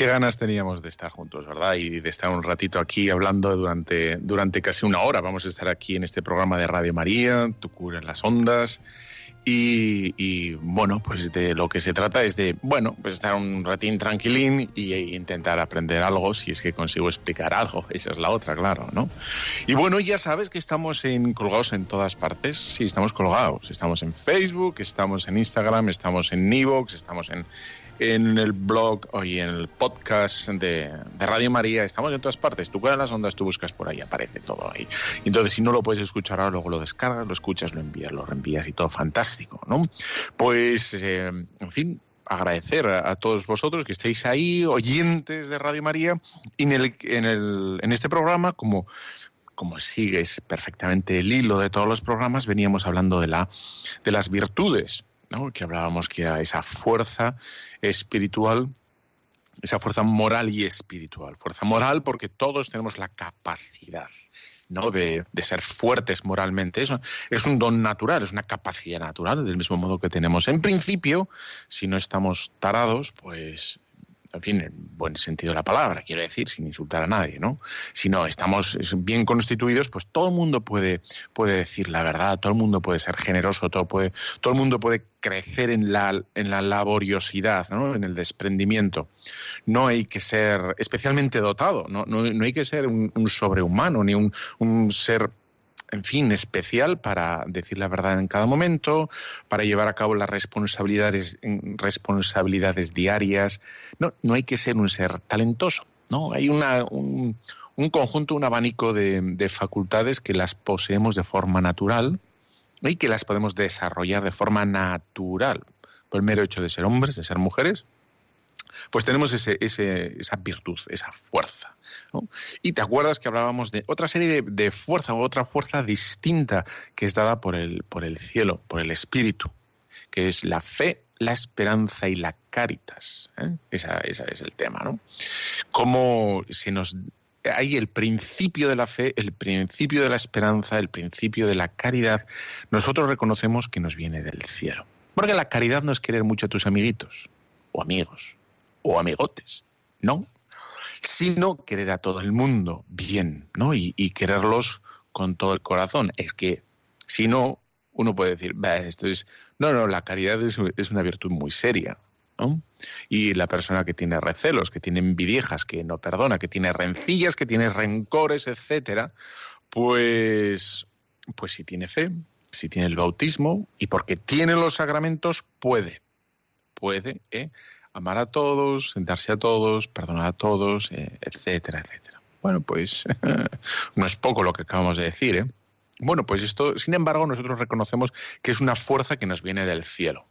Qué ganas teníamos de estar juntos, ¿verdad? Y de estar un ratito aquí hablando durante, durante casi una hora. Vamos a estar aquí en este programa de Radio María, Tu cura en las ondas. Y, bueno, pues de lo que se trata es de, bueno, pues estar un ratín tranquilín e intentar aprender algo si es que consigo explicar algo. Esa es la otra, claro, ¿no? Y bueno, ya sabes que estamos en, colgados en todas partes. Sí, estamos colgados. Estamos en Facebook, estamos en Instagram, estamos en Evox, estamos en, en el blog y en el podcast de, Radio María. Estamos en todas partes. Tú en las ondas, tú buscas por ahí, aparece todo ahí. Entonces, si no lo puedes escuchar ahora, luego lo descargas, lo escuchas, lo envías, lo reenvías y todo fantástico, ¿no? Pues, eh, en fin, agradecer a, todos vosotros que estéis ahí, oyentes de Radio María, y en, el, en, el, en este programa, como como sigues perfectamente el hilo de todos los programas, veníamos hablando de, la, de las virtudes que hablábamos que era esa fuerza espiritual, esa fuerza moral y espiritual. Fuerza moral porque todos tenemos la capacidad ¿no? De, de, ser fuertes moralmente. Eso es un don natural, es una capacidad natural, del mismo modo que tenemos. En principio, si no estamos tarados, pues en fin, en buen sentido de la palabra, quiero decir, sin insultar a nadie, ¿no? Si no estamos bien constituidos, pues todo el mundo puede, puede decir la verdad, todo el mundo puede ser generoso, todo, puede, todo el mundo puede crecer en la, en la laboriosidad, ¿no? en el desprendimiento. No hay que ser especialmente dotado, no, no, no hay que ser un, sobrehumano, ni un ser en fin, especial para decir la verdad en cada momento, para llevar a cabo las responsabilidades, responsabilidades diarias. No, no hay que ser un ser talentoso, ¿no? Hay una, un, conjunto, un abanico de, facultades que las poseemos de forma natural y que las podemos desarrollar de forma natural por el mero hecho de ser hombres, de ser mujeres, pues tenemos ese, esa virtud, esa fuerza. Y te acuerdas que hablábamos de otra serie de, fuerza o otra fuerza distinta que es dada por el, por el cielo, por el espíritu, que es la fe, la esperanza y la caritas. ¿eh? Esa, ese es el tema, ¿no? Cómo se nos hay el principio de la fe, el principio de la esperanza, el principio de la caridad, nosotros reconocemos que nos viene del cielo. Porque la caridad no es querer mucho a tus amiguitos o amigos o amigotes, no, sino querer a todo el mundo bien, ¿no? Y, quererlos con todo el corazón. Es que si no, uno puede decir, esto es, no, no, la caridad es, una virtud muy seria, ¿no? Y la persona que tiene recelos, que tiene envidiejas, que no perdona, que tiene rencillas, que tiene rencores, etcétera, pues, pues si tiene fe, si tiene el bautismo y porque tiene los sacramentos, puede, puede, ¿eh? Amar a todos, sentarse a todos, perdonar a todos, eh, etcétera, etcétera. Bueno, pues no es poco lo que acabamos de decir, ¿eh? Bueno, pues esto, sin embargo, nosotros reconocemos que es una fuerza que nos viene del cielo.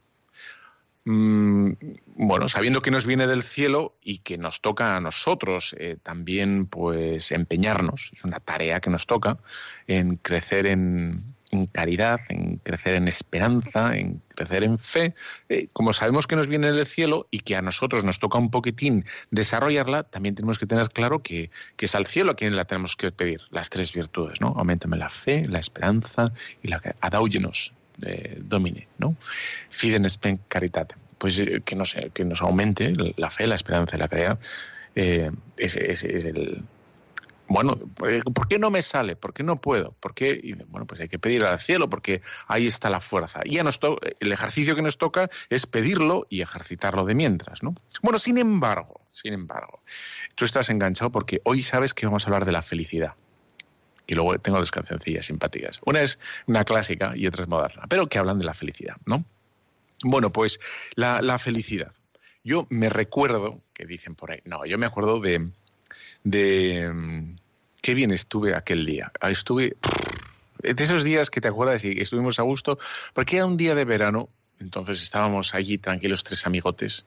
Mm, bueno, sabiendo que nos viene del cielo y que nos toca a nosotros eh, también, pues empeñarnos, es una tarea que nos toca en crecer en, en caridad, en crecer en esperanza, en crecer en fe, eh, como sabemos que nos viene del cielo y que a nosotros nos toca un poquitín desarrollarla, también tenemos que tener claro que, es al cielo a quien la tenemos que pedir, las tres virtudes, ¿no? Aumentame la fe, la esperanza y la adaugenos eh, domine, ¿no? Fiden spem caritate. Pues eh, que, nos, que nos aumente la fe, la esperanza y la caridad. ese, ese es el, bueno, pues, ¿por qué no me sale? ¿Por qué no puedo? ¿Por qué? bueno, pues hay que pedir al cielo porque ahí está la fuerza. Y ya nos el ejercicio que nos toca es pedirlo y ejercitarlo de mientras, ¿no? Bueno, sin embargo, sin embargo, tú estás enganchado porque hoy sabes que vamos a hablar de la felicidad. Y luego tengo dos cancioncillas simpáticas. Una es una clásica y otra es moderna, pero que hablan de la felicidad, ¿no? Bueno, pues la, la felicidad. Yo me recuerdo, que dicen por ahí, no, yo me acuerdo de, de mm, qué bien estuve aquel día. Ah, estuve de esos días que te acuerdas y estuvimos a gusto, porque era un día de verano, entonces estábamos allí tranquilos tres amigotes,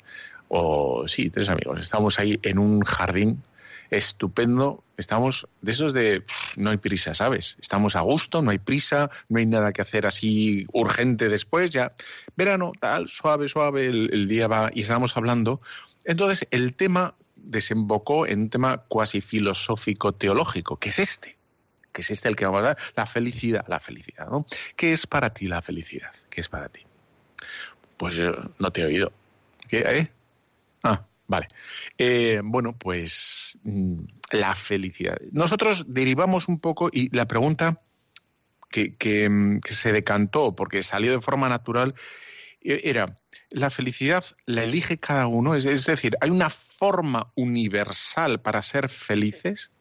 o sí, tres amigos, estábamos ahí en un jardín estupendo. Estamos de esos de no hay prisa, ¿sabes? Estamos a gusto, no hay prisa, no hay nada que hacer así urgente después, ya. Verano, tal, suave, suave, el, día va y estamos hablando. Entonces, el tema desembocó en un tema cuasi filosófico teológico, que es este que es este el que vamos a hablar, la felicidad, la felicidad, ¿no? ¿Qué es para ti la felicidad? ¿Qué es para ti? Pues no te he oído. ¿Qué? ¿Eh? Ah, vale. Eh, bueno, pues mm, la felicidad. Nosotros derivamos un poco y la pregunta que, mm, se decantó porque salió de forma natural e, era, ¿la felicidad la elige cada uno? Es, decir, ¿hay una forma universal para ser felices?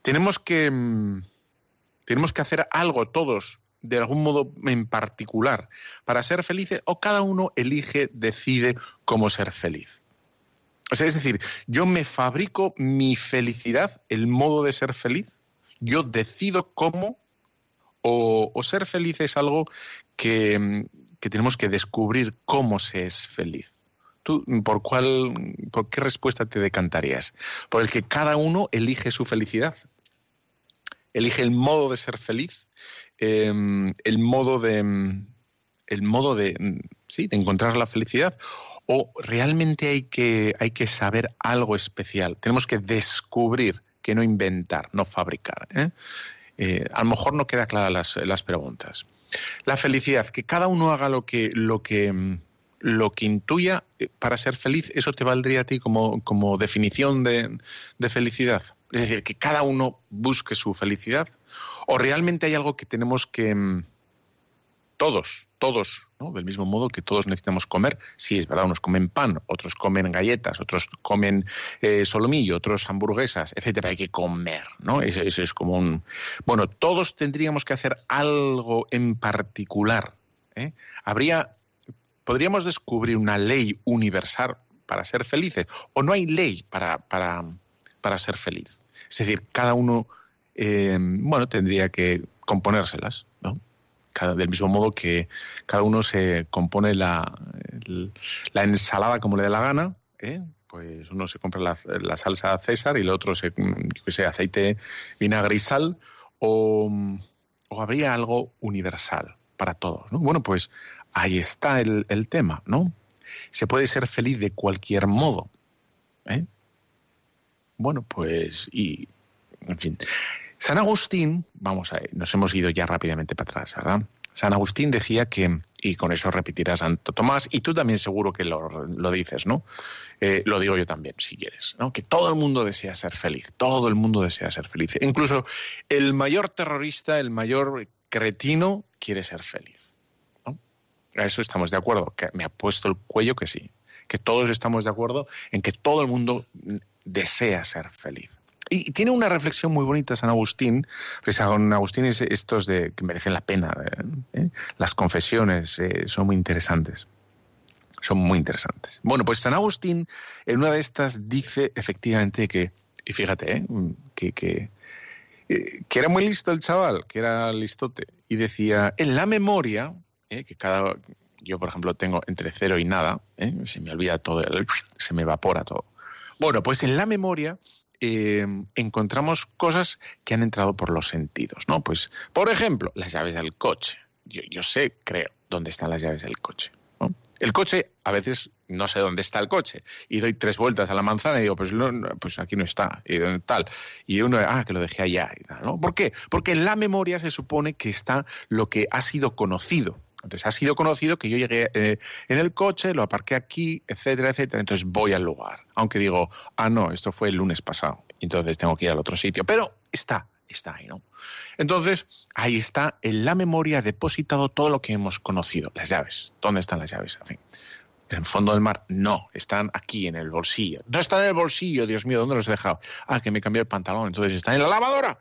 Tenemos que, mm, tenemos que hacer algo todos de algún modo en particular para ser felices o cada uno elige, decide cómo ser feliz. O sea, es decir, yo me fabrico mi felicidad, el modo de ser feliz, yo decido cómo o, ser feliz es algo que, que, tenemos que descubrir cómo se es feliz. ¿Tú por cuál, por qué respuesta te decantarías? Por el que cada uno elige su felicidad, elige el modo de ser feliz Em, el modo de el modo de sí de encontrar la felicidad o realmente hay que hay que saber algo especial tenemos que descubrir que no inventar no fabricar ¿eh? Eh, a lo mejor no queda clara las, las preguntas la felicidad que cada uno haga lo que lo que lo que intuya eh, para ser feliz, eso te valdría a ti como, como definición de, de, felicidad. Es decir, que cada uno busque su felicidad ¿O realmente hay algo que tenemos que... Todos, todos, ¿no? del mismo modo que todos necesitamos comer. Sí, es verdad, unos comen pan, otros comen galletas, otros comen eh, solomillo, otros hamburguesas, etcétera. Hay que comer, ¿no? Eso, es como un... Bueno, todos tendríamos que hacer algo en particular. ¿eh? Habría... Podríamos descubrir una ley universal para ser felices, o no hay ley para, para, para ser feliz. Es decir, cada uno eh, bueno, tendría que componérselas, ¿no? Del mismo modo que cada uno se compone la, la ensalada como le dé la gana, ¿eh? pues uno se compra la, salsa César y el otro se, yo sé, aceite vinagre y sal, o, o, habría algo universal para todos, ¿no? Bueno, pues ahí está el, el tema, ¿no? Se puede ser feliz de cualquier modo, ¿eh? Bueno, pues, y, en fin, San Agustín, vamos a nos hemos ido ya rápidamente para atrás, ¿verdad? San Agustín decía que, y con eso repetirá Santo Tomás, y tú también seguro que lo, dices, ¿no? Eh, lo digo yo también, si quieres, ¿no? Que todo el mundo desea ser feliz, todo el mundo desea ser feliz. Incluso el mayor terrorista, el mayor cretino, quiere ser feliz. A eso estamos de acuerdo, que me ha puesto el cuello que sí, que todos estamos de acuerdo en que todo el mundo desea ser feliz. Y tiene una reflexión muy bonita San Agustín, San Agustín es estos de que merecen la pena. ¿eh? ¿Eh? Las confesiones eh, son muy interesantes. Son muy interesantes. Bueno, pues San Agustín en una de estas dice efectivamente que, y fíjate, que, que, que era muy listo el chaval, que era listote, y decía, en la memoria, que cada, yo por ejemplo tengo entre cero y nada, se me olvida todo, se me evapora todo. Bueno, pues en la memoria eh, encontramos cosas que han entrado por los sentidos, ¿no? Pues, por ejemplo, las llaves del coche. Yo, sé, creo, dónde están las llaves del coche. El coche, a veces no sé dónde está el coche y doy tres vueltas a la manzana y digo, pues, pues aquí no está, y tal. Y uno, ah, que lo dejé allá. ¿no? ¿Por qué? Porque en la memoria se supone que está lo que ha sido conocido. Entonces ha sido conocido que yo llegué eh, en el coche, lo aparqué aquí, etcétera, etcétera. Entonces voy al lugar. Aunque digo, ah, no, esto fue el lunes pasado. Entonces tengo que ir al otro sitio. Pero está, está ahí, ¿no? Entonces, ahí está en la memoria depositado todo lo que hemos conocido. Las llaves. ¿Dónde están las llaves? En fin. En el fondo del mar, no, están aquí en el bolsillo. No están en el bolsillo, Dios mío, ¿dónde los he dejado? Ah, que me cambié el pantalón, entonces están en la lavadora.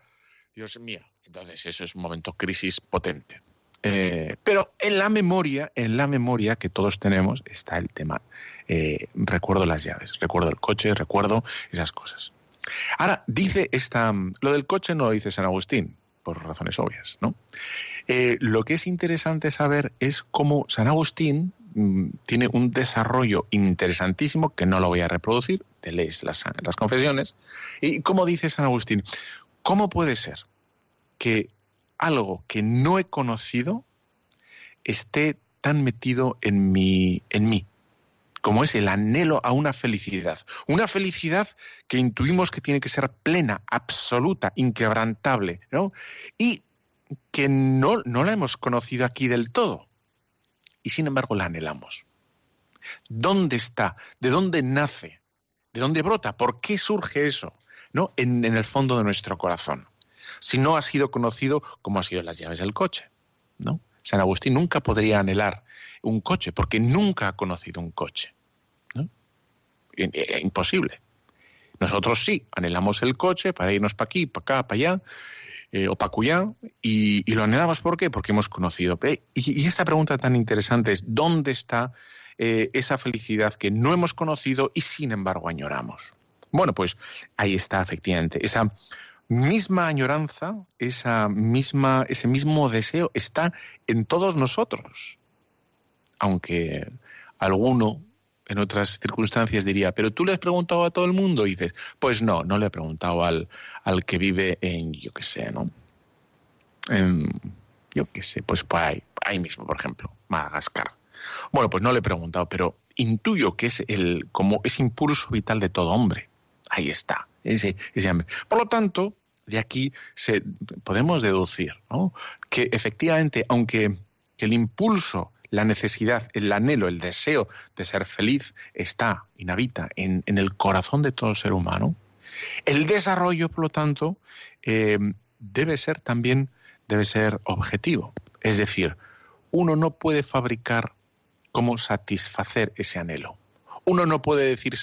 Dios mío, entonces eso es un momento crisis potente. Eh, pero en la memoria, en la memoria que todos tenemos está el tema. Eh, recuerdo las llaves, recuerdo el coche, recuerdo esas cosas. Ahora, dice esta. Lo del coche no lo dice San Agustín, por razones obvias, ¿no? Eh, lo que es interesante saber es cómo San Agustín mm, tiene un desarrollo interesantísimo que no lo voy a reproducir, te lees las, las confesiones. Y como dice San Agustín, ¿cómo puede ser que algo que no he conocido esté tan metido en en mí, como es el anhelo a una felicidad. Una felicidad que intuimos que tiene que ser plena, absoluta, inquebrantable, ¿no? Y que no, no la hemos conocido aquí del todo. Y sin embargo la anhelamos. ¿Dónde está? ¿De dónde nace? ¿De dónde brota? ¿Por qué surge eso? ¿No? En el fondo de nuestro corazón. Si no ha sido conocido como ha sido las llaves del coche, ¿no? San Agustín nunca podría anhelar un coche porque nunca ha conocido un coche. Imposible. Nosotros sí, anhelamos el coche para irnos para aquí, para acá, para allá, eh, o para cuya, y, lo anhelamos ¿por qué? Porque hemos conocido. Y, esta pregunta tan interesante es, ¿dónde está eh, esa felicidad que no hemos conocido y sin embargo añoramos? Bueno, pues ahí está efectivamente. Esa misma añoranza, esa misma, ese mismo deseo está en todos nosotros. Aunque alguno en otras circunstancias diría, pero tú le has preguntado a todo el mundo y dices, pues no, no le he preguntado al, al que vive en, yo qué sé, ¿no? En, yo qué sé, pues ahí, ahí mismo, por ejemplo, Madagascar. Bueno, pues no le he preguntado, pero intuyo que es el, como ese impulso vital de todo hombre. Ahí está, ese, ese hambre. Por lo tanto, de aquí se, podemos deducir que efectivamente, aunque el impulso, la necesidad, el anhelo, el deseo de ser feliz está, inhabita en, en el corazón de todo ser humano, el desarrollo, por lo tanto, eh, debe ser también debe ser objetivo. Es decir, uno no puede fabricar cómo satisfacer ese anhelo uno no puede decir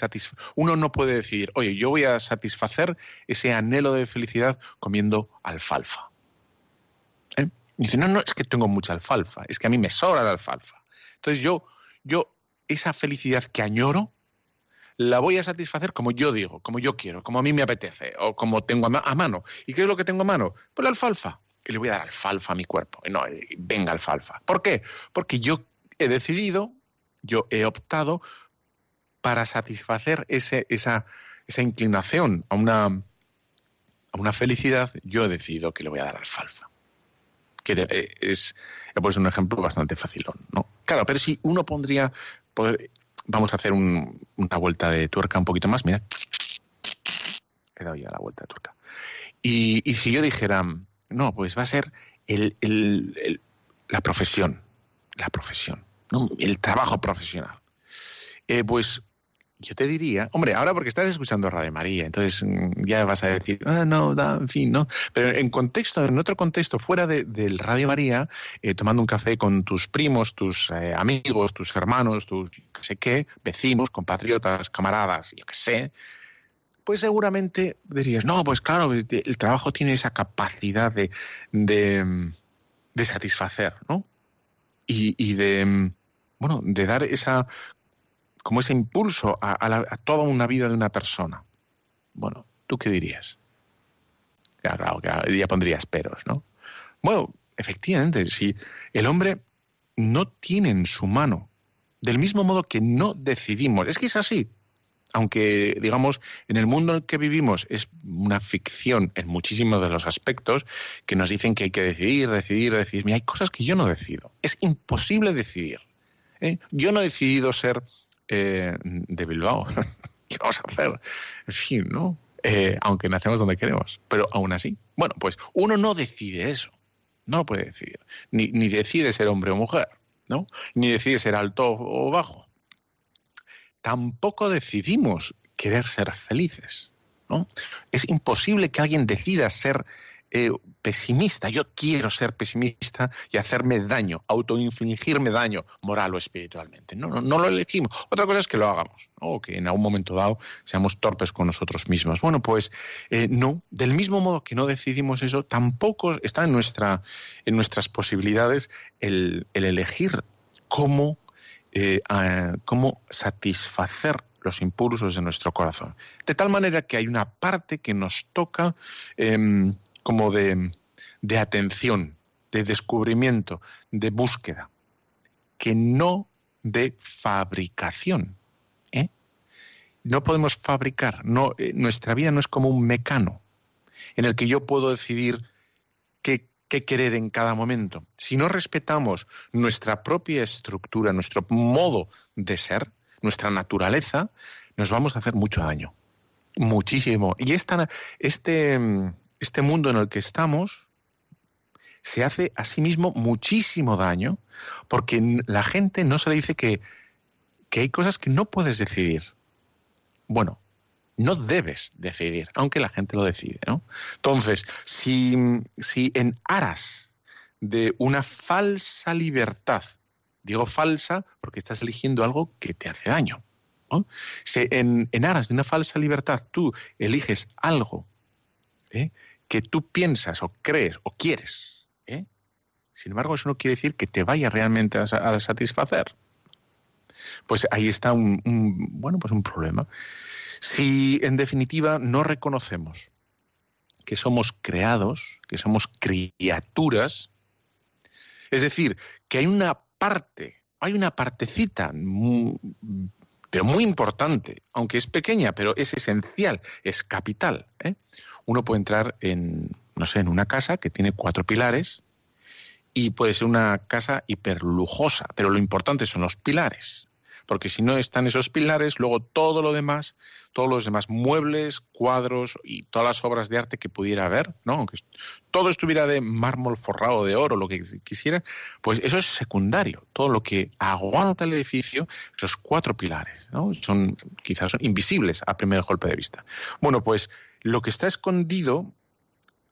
uno no puede decir, oye, yo voy a satisfacer ese anhelo de felicidad comiendo alfalfa. ¿Eh? Y dice, no, no, es que tengo mucha alfalfa, es que a mí me sobra la alfalfa. Entonces yo, yo, esa felicidad que añoro, la voy a satisfacer como yo digo, como yo quiero, como a mí me apetece, o como tengo a, mano. ¿Y qué es lo que tengo a mano? Pues la alfalfa. Y le voy a dar alfalfa a mi cuerpo. No, venga alfalfa. ¿Por qué? Porque yo he decidido, yo he optado para satisfacer ese, esa, esa inclinación a una, a una felicidad, yo he decidido que le voy a dar alfalfa. Que eh, es, pues un ejemplo bastante facilón, ¿no? Claro, pero si uno pondría, vamos a hacer una vuelta de tuerca un poquito más, mira, he dado ya la vuelta de tuerca. Y, y si yo dijera, no, pues va a ser el, el, la profesión, la profesión, el trabajo profesional. Eh, pues yo te diría, hombre, ahora porque estás escuchando Radio María, entonces mm, ya vas a decir, ah, no, da, en fin, ¿no? Pero en contexto, en otro contexto, fuera de, del Radio María, eh, tomando un café con tus primos, tus eh, amigos, tus hermanos, tus, qué sé qué, vecinos, compatriotas, camaradas, yo qué sé, pues seguramente dirías, no, pues claro, el trabajo tiene esa capacidad de, de, de satisfacer, ¿no? Y, y de, bueno, de dar esa como ese impulso a, toda una vida de una persona. Bueno, ¿tú qué dirías? Claro, ya pondrías peros, ¿no? Bueno, efectivamente, si el hombre no tiene en su mano, del mismo modo que no decidimos, es que es así, aunque digamos en el mundo en el que vivimos es una ficción en muchísimos de los aspectos que nos dicen que hay que decidir, decidir, decidir. Mira, hay cosas que yo no decido. Es imposible decidir. ¿eh? Yo no he decidido ser eh, de Bilbao. ¿Qué vamos a hacer? En fin, ¿no? Eh, aunque nacemos donde queremos, pero aún así. Bueno, pues uno no decide eso, no lo puede decidir. Ni, ni decide ser hombre o mujer, ¿no? Ni decide ser alto o bajo. Tampoco decidimos querer ser felices, ¿no? Es imposible que alguien decida ser eh, pesimista. Yo quiero ser pesimista y hacerme daño, autoinfligirme daño moral o espiritualmente. No, no, lo elegimos. Otra cosa es que lo hagamos, o que en algún momento dado seamos torpes con nosotros mismos. Bueno, pues eh, no. Del mismo modo que no decidimos eso, tampoco está en, nuestra, en nuestras posibilidades el, elegir cómo, eh, cómo satisfacer los impulsos de nuestro corazón. De tal manera que hay una parte que nos toca em, como de, atención, de descubrimiento, de búsqueda, que no de fabricación. ¿eh? No podemos fabricar, eh, nuestra vida no es como un mecano en el que yo puedo decidir qué, qué querer en cada momento. Si no respetamos nuestra propia estructura, nuestro modo de ser, nuestra naturaleza, nos vamos a hacer mucho daño. Muchísimo. Y esta, este, este mundo en el que estamos se hace a sí mismo muchísimo daño porque la gente no se le dice que, que hay cosas que no puedes decidir. Bueno, no debes decidir, aunque la gente lo decide, ¿no? Entonces, si, si en aras de una falsa libertad, digo falsa porque estás eligiendo algo que te hace daño, si en, en, aras de una falsa libertad tú eliges algo ¿eh? Que tú piensas o crees o quieres, ¿eh? sin embargo eso no quiere decir que te vaya realmente a, satisfacer. Pues ahí está un, bueno, pues un problema. Si en definitiva no reconocemos que somos creados, que somos criaturas, es decir, que hay una parte, hay una partecita pero muy importante, aunque es pequeña, pero es esencial, es capital. ¿eh? Uno puede entrar en, no sé, en una casa que tiene cuatro pilares y puede ser una casa hiperlujosa, pero lo importante son los pilares porque si no están esos pilares, luego todo lo demás, todos los demás muebles, cuadros y todas las obras de arte que pudiera haber, ¿no? Aunque todo estuviera de mármol forrado de oro, lo que quisiera, pues eso es secundario. Todo lo que aguanta el edificio, esos cuatro pilares, ¿no? Son quizás son invisibles a primer golpe de vista. Bueno, pues lo que está escondido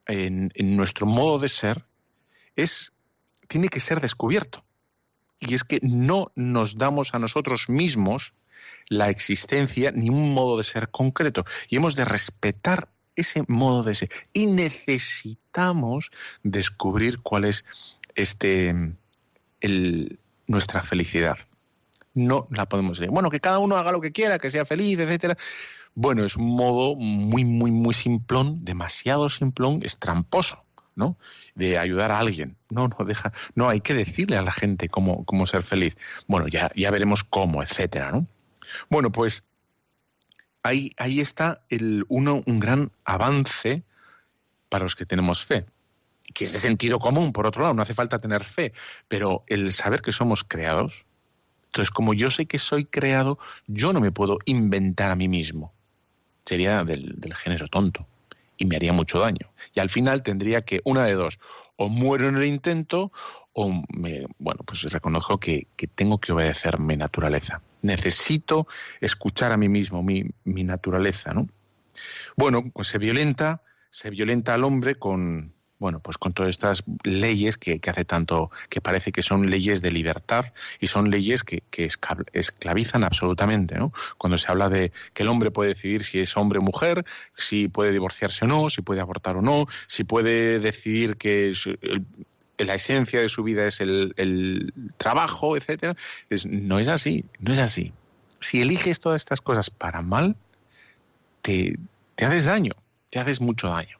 en, nuestro modo de ser es tiene que ser descubierto y es que no nos damos a nosotros mismos la existencia ni un modo de ser concreto y hemos de respetar ese modo de ser y necesitamos descubrir cuál es este el, nuestra felicidad. No la podemos decir. Bueno, que cada uno haga lo que quiera, que sea feliz, etcétera. Bueno, es un modo muy, muy, muy simplón, demasiado simplón, es tramposo. ¿no? De ayudar a alguien. No, no, deja, no, hay que decirle a la gente cómo, cómo ser feliz. Bueno, ya, ya veremos cómo, etcétera, ¿no? Bueno, pues ahí, ahí está el, uno, un gran avance para los que tenemos fe. Que es de sentido común, por otro lado, no hace falta tener fe, pero el saber que somos creados. Entonces, como yo sé que soy creado, yo no me puedo inventar a mí mismo. Sería del, del género tonto y me haría mucho daño. Y al final tendría que, una de dos, o muero en el intento o me, bueno, pues reconozco que, tengo que obedecer mi naturaleza. Necesito escuchar a mí mismo, mi, mi naturaleza, ¿no? Bueno, pues se violenta, se violenta al hombre con, bueno, pues con todas estas leyes que, hace tanto, que parece que son leyes de libertad y son leyes que, esclavizan absolutamente, ¿no? Cuando se habla de que el hombre puede decidir si es hombre o mujer, si puede divorciarse o no, si puede abortar o no, si puede decidir que la esencia de su vida es el, trabajo, etcétera. no es así, no es así. Si eliges todas estas cosas para mal, te haces daño, te haces mucho daño.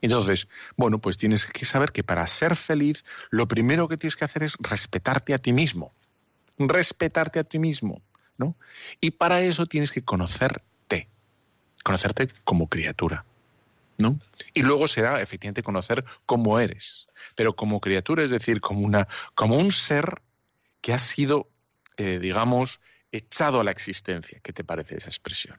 Entonces, bueno, pues tienes que saber que para ser feliz, lo primero que tienes que hacer es respetarte a ti mismo. Respetarte a ti mismo, ¿no? Y para eso tienes que conocerte. Conocerte como criatura. ¿No? Y luego será efectivamente conocer cómo eres, pero como criatura, es decir, como, una, como un ser que ha sido, eh, digamos, echado a la existencia. ¿Qué te parece esa expresión?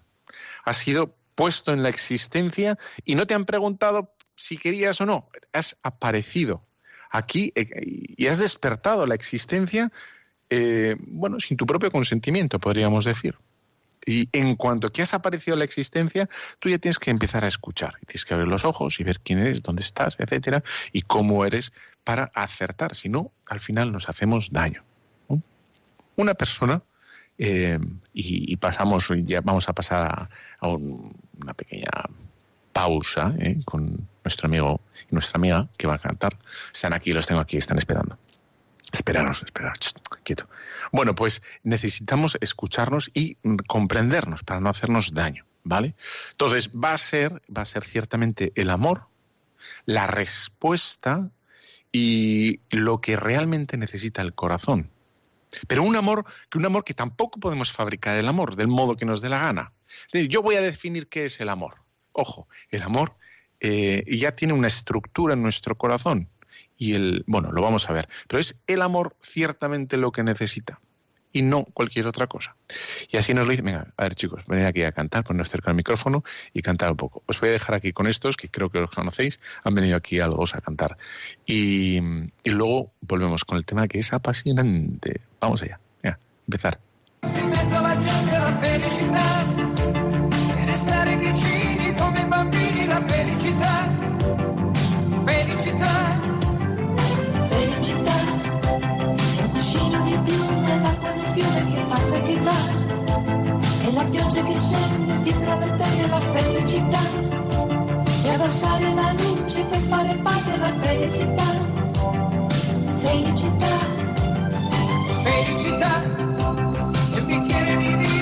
Ha sido puesto en la existencia y no te han preguntado si querías o no, has aparecido aquí eh, y has despertado la existencia, eh, bueno, sin tu propio consentimiento, podríamos decir. Y en cuanto que has aparecido la existencia, tú ya tienes que empezar a escuchar. Tienes que abrir los ojos y ver quién eres, dónde estás, etcétera, y cómo eres para acertar. Si no, al final nos hacemos daño. Una persona, eh, y, pasamos, ya vamos a pasar a, una pequeña pausa con nuestro amigo y nuestra amiga que va a cantar. Están aquí, los tengo aquí, están esperando. Esperaros, esperaros, quieto. Bueno, pues necesitamos escucharnos y comprendernos para no hacernos daño, ¿vale? Entonces, va a ser, va a ser ciertamente el amor, la respuesta y lo que realmente necesita el corazón. Pero un amor, que un amor que tampoco podemos fabricar el amor del modo que nos dé la gana. Yo voy a definir qué es el amor. Ojo, el amor eh, ya tiene una estructura en nuestro corazón. Y el, bueno, lo vamos a ver. Pero es el amor ciertamente lo que necesita y no cualquier otra cosa. Y así nos lo dice, venga, a ver chicos, venid aquí a cantar, poneros cerca del micrófono y cantar un poco. Os voy a dejar aquí con estos, que creo que los conocéis, han venido aquí a los dos a cantar. Y, y luego volvemos con el tema que es apasionante. Vamos allá, venga, empezar. La felicità, felicità, felicità. nell'acqua del fiume che passa e che va, e la pioggia che scende dietro le terre la felicità, e abbassare la luce per fare pace alla felicità, felicità, felicità, e un bicchiere di vino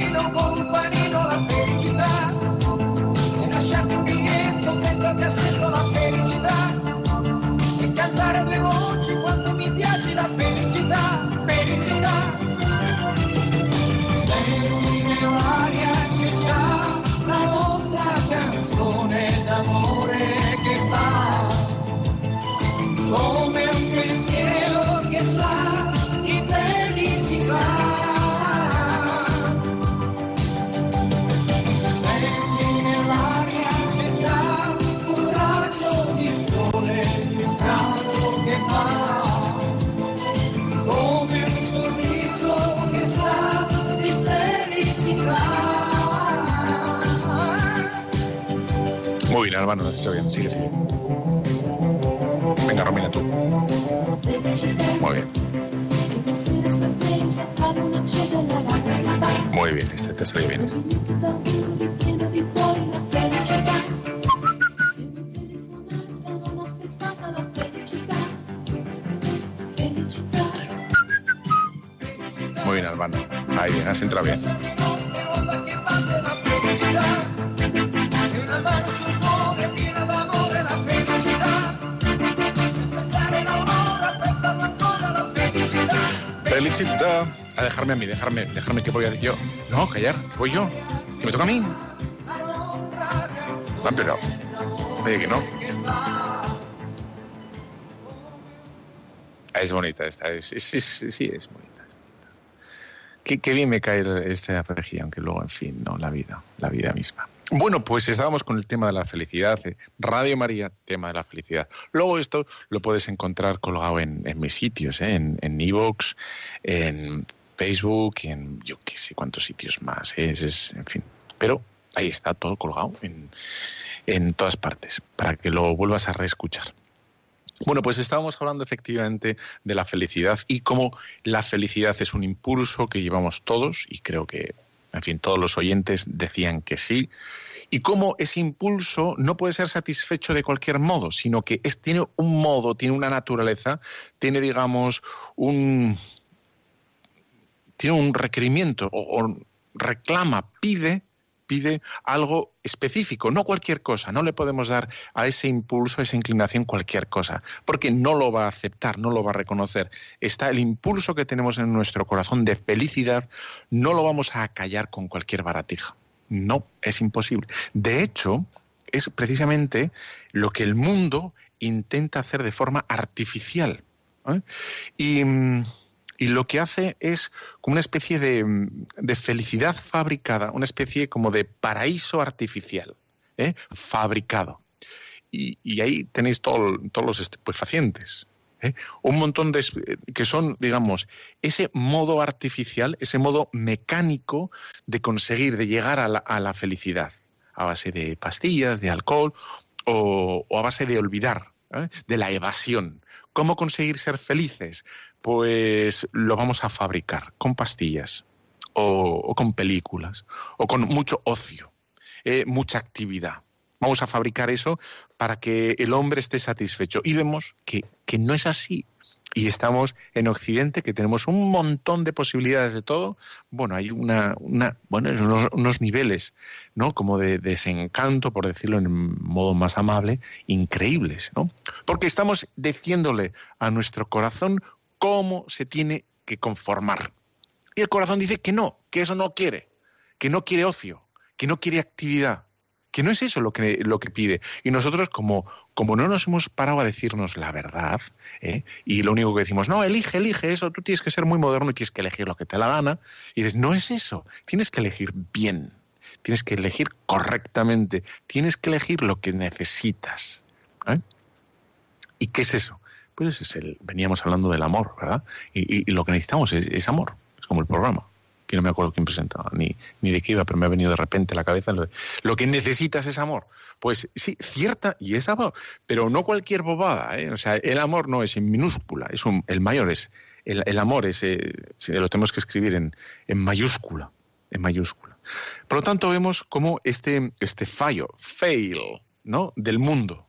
hermano, lo has hecho bien. Sigue, sigue. Venga, Romina, tú. Muy bien. Muy bien, este te salió bien. Muy bien, hermano. Ahí bien, has entrado bien. A dejarme a mí, dejarme, dejarme que voy a yo. No, callar, voy yo. Que me toca a mí. Ah, pero. Oye, que no. Ah, es bonita esta, es, sí, sí, es bonita. Qué, qué, bien me cae esta región, aunque luego, en fin, no, la vida, la vida misma. Bueno, pues estábamos con el tema de la felicidad. Eh, Radio María, tema de la felicidad. Luego esto lo puedes encontrar colgado en, mis sitios, eh, en Evox, en, Facebook, en yo qué sé cuántos sitios más. Eh, es, en fin, pero ahí está todo colgado en, en todas partes para que lo vuelvas a reescuchar. Bueno, pues estábamos hablando efectivamente de la felicidad y cómo la felicidad es un impulso que llevamos todos y creo que en fin, todos los oyentes decían que sí, y cómo ese impulso no puede ser satisfecho de cualquier modo, sino que tiene un modo, tiene una naturaleza, tiene, digamos, un, tiene un requerimiento o reclama, pide pide algo específico, no cualquier cosa. No le podemos dar a ese impulso, a esa inclinación cualquier cosa, porque no lo va a aceptar, no lo va a reconocer. Está el impulso que tenemos en nuestro corazón de felicidad, no lo vamos a acallar con cualquier baratija. No, es imposible. De hecho, es precisamente lo que el mundo intenta hacer de forma artificial. ¿eh? Y mm, y lo que hace es como una especie de, felicidad fabricada, una especie como de paraíso artificial, ¿eh? fabricado. Y, ahí tenéis todos los estupefacientes. ¿eh? Un montón de que son, digamos, ese modo artificial, ese modo mecánico de conseguir, de llegar a la, felicidad, a base de pastillas, de alcohol o, a base de olvidar, ¿eh? de la evasión. ¿Cómo conseguir ser felices? Pues lo vamos a fabricar con pastillas o, con películas o con mucho ocio, eh, mucha actividad. Vamos a fabricar eso para que el hombre esté satisfecho. Y vemos que, que no es así y estamos en Occidente que tenemos un montón de posibilidades de todo, bueno, hay una, una bueno, unos, niveles, ¿no? Como de, desencanto, por decirlo en modo más amable, increíbles, ¿no? Porque estamos diciéndole a nuestro corazón cómo se tiene que conformar. Y el corazón dice que no, que eso no quiere, que no quiere ocio, que no quiere actividad, que no es eso lo que, lo que pide. Y nosotros, como, como no nos hemos parado a decirnos la verdad, ¿eh? y lo único que decimos, no, elige, elige eso, tú tienes que ser muy moderno y tienes que elegir lo que te la gana, y dices, no es eso, tienes que elegir bien, tienes que elegir correctamente, tienes que elegir lo que necesitas. ¿eh? ¿Y qué es eso? Pues es el, veníamos hablando del amor, ¿verdad? Y, lo que necesitamos es amor, es como el programa que no me acuerdo quién presentaba, ni, ni de qué iba, pero me ha venido de repente la cabeza. Lo, lo, que necesitas es amor. Pues sí, cierta, y es amor, pero no cualquier bobada. ¿eh? O sea, el amor no es en minúscula, es un, el mayor es, el, el amor es, eh, lo tenemos que escribir en, en mayúscula, en mayúscula. Por lo tanto, vemos cómo este, este fallo, fail, ¿no? del mundo,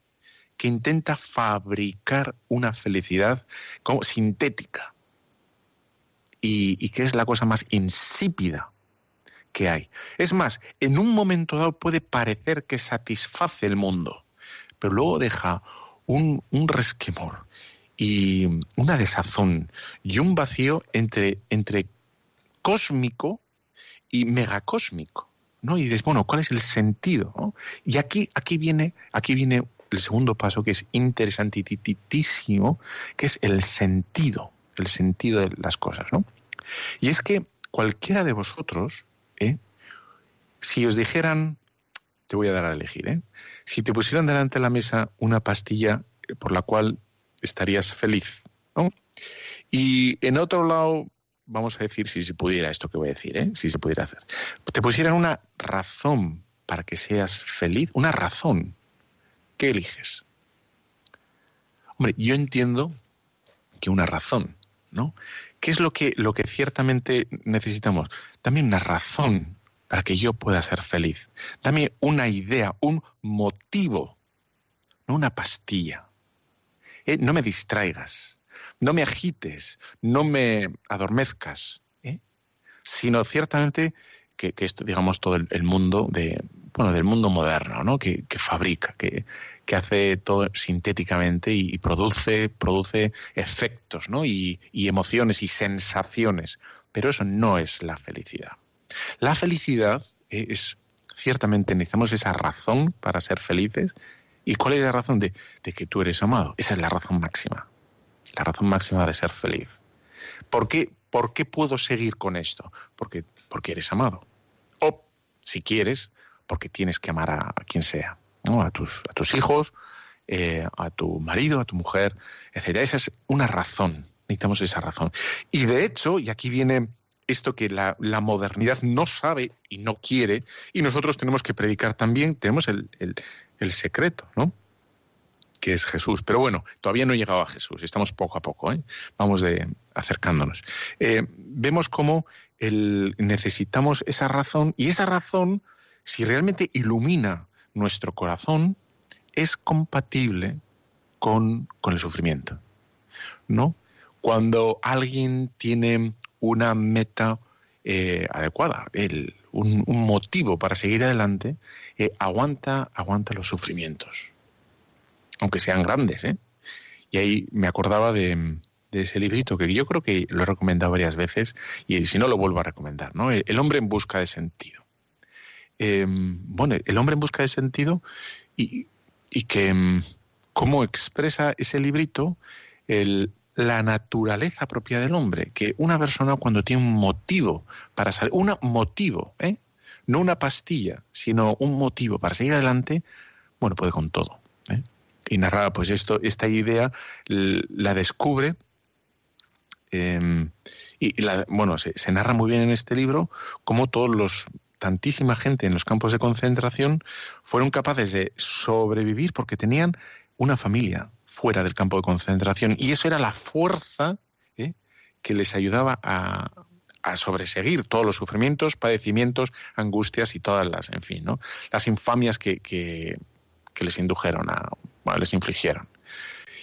que intenta fabricar una felicidad como sintética, y, que es la cosa más insípida que hay. Es más, en un momento dado puede parecer que satisface el mundo, pero luego deja un, resquemor y una desazón y un vacío entre, entre cósmico y megacósmico. ¿no? Y dices, bueno, ¿cuál es el sentido? Y aquí, aquí, viene, aquí viene el segundo paso que es interesantísimo, que es el sentido el sentido de las cosas, ¿no? Y es que cualquiera de vosotros, ¿eh? si os dijeran, te voy a dar a elegir, ¿eh? si te pusieran delante de la mesa una pastilla por la cual estarías feliz, ¿no? Y en otro lado, vamos a decir, si se pudiera, esto que voy a decir, ¿eh? si se pudiera hacer, te pusieran una razón para que seas feliz, una razón, ¿qué eliges? Hombre, yo entiendo que una razón ¿no? ¿Qué es lo que, lo que ciertamente necesitamos? Dame una razón para que yo pueda ser feliz. Dame una idea, un motivo, no una pastilla. Eh, no me distraigas, no me agites, no me adormezcas, ¿eh? sino ciertamente que, esto, digamos, todo el, mundo de, bueno, del mundo moderno, ¿no? Que, fabrica, que, que, hace todo sintéticamente y, produce, produce efectos, ¿no? Y, y emociones y sensaciones. Pero eso no es la felicidad. La felicidad es, ciertamente necesitamos esa razón para ser felices. ¿Y cuál es la razón de, de que tú eres amado? Esa es la razón máxima. La razón máxima de ser feliz. ¿Por qué, ¿Por qué puedo seguir con esto? Porque, porque eres amado. O, si quieres, porque tienes que amar a, quien sea, ¿no? a, tus, hijos, eh, a tu marido, a tu mujer, etc. Esa es una razón, necesitamos esa razón. Y de hecho, y aquí viene esto que la, modernidad no sabe y no quiere, y nosotros tenemos que predicar también, tenemos el secreto, ¿no? Que es Jesús. Pero bueno, todavía no he llegado a Jesús, estamos poco a poco, ¿eh? vamos de, acercándonos. Eh, vemos cómo necesitamos esa razón y esa razón, si realmente ilumina nuestro corazón, es compatible con, el sufrimiento. ¿no? Cuando alguien tiene una meta eh, adecuada, un, motivo para seguir adelante, aguanta, aguanta los sufrimientos aunque sean grandes. ¿eh? Y ahí me acordaba de, ese librito que yo creo que lo he recomendado varias veces y si no lo vuelvo a recomendar, ¿no? El hombre en busca de sentido. Em, bueno, el hombre en busca de sentido y, que em, cómo expresa ese librito la naturaleza propia del hombre, que una persona cuando tiene un motivo para salir, un motivo, ¿eh? no una pastilla, sino un motivo para seguir adelante, bueno, puede con todo. ¿eh? Y narraba pues esto, esta idea la descubre em, y, la, bueno, se, narra muy bien en este libro cómo todos los tantísima gente en los campos de concentración fueron capaces de sobrevivir porque tenían una familia fuera del campo de concentración y eso era la fuerza ¿eh? que les ayudaba a, a sobreseguir todos los sufrimientos, padecimientos, angustias y todas las, en fin, ¿no? las infamias que, que, que les indujeron a, les infligieron.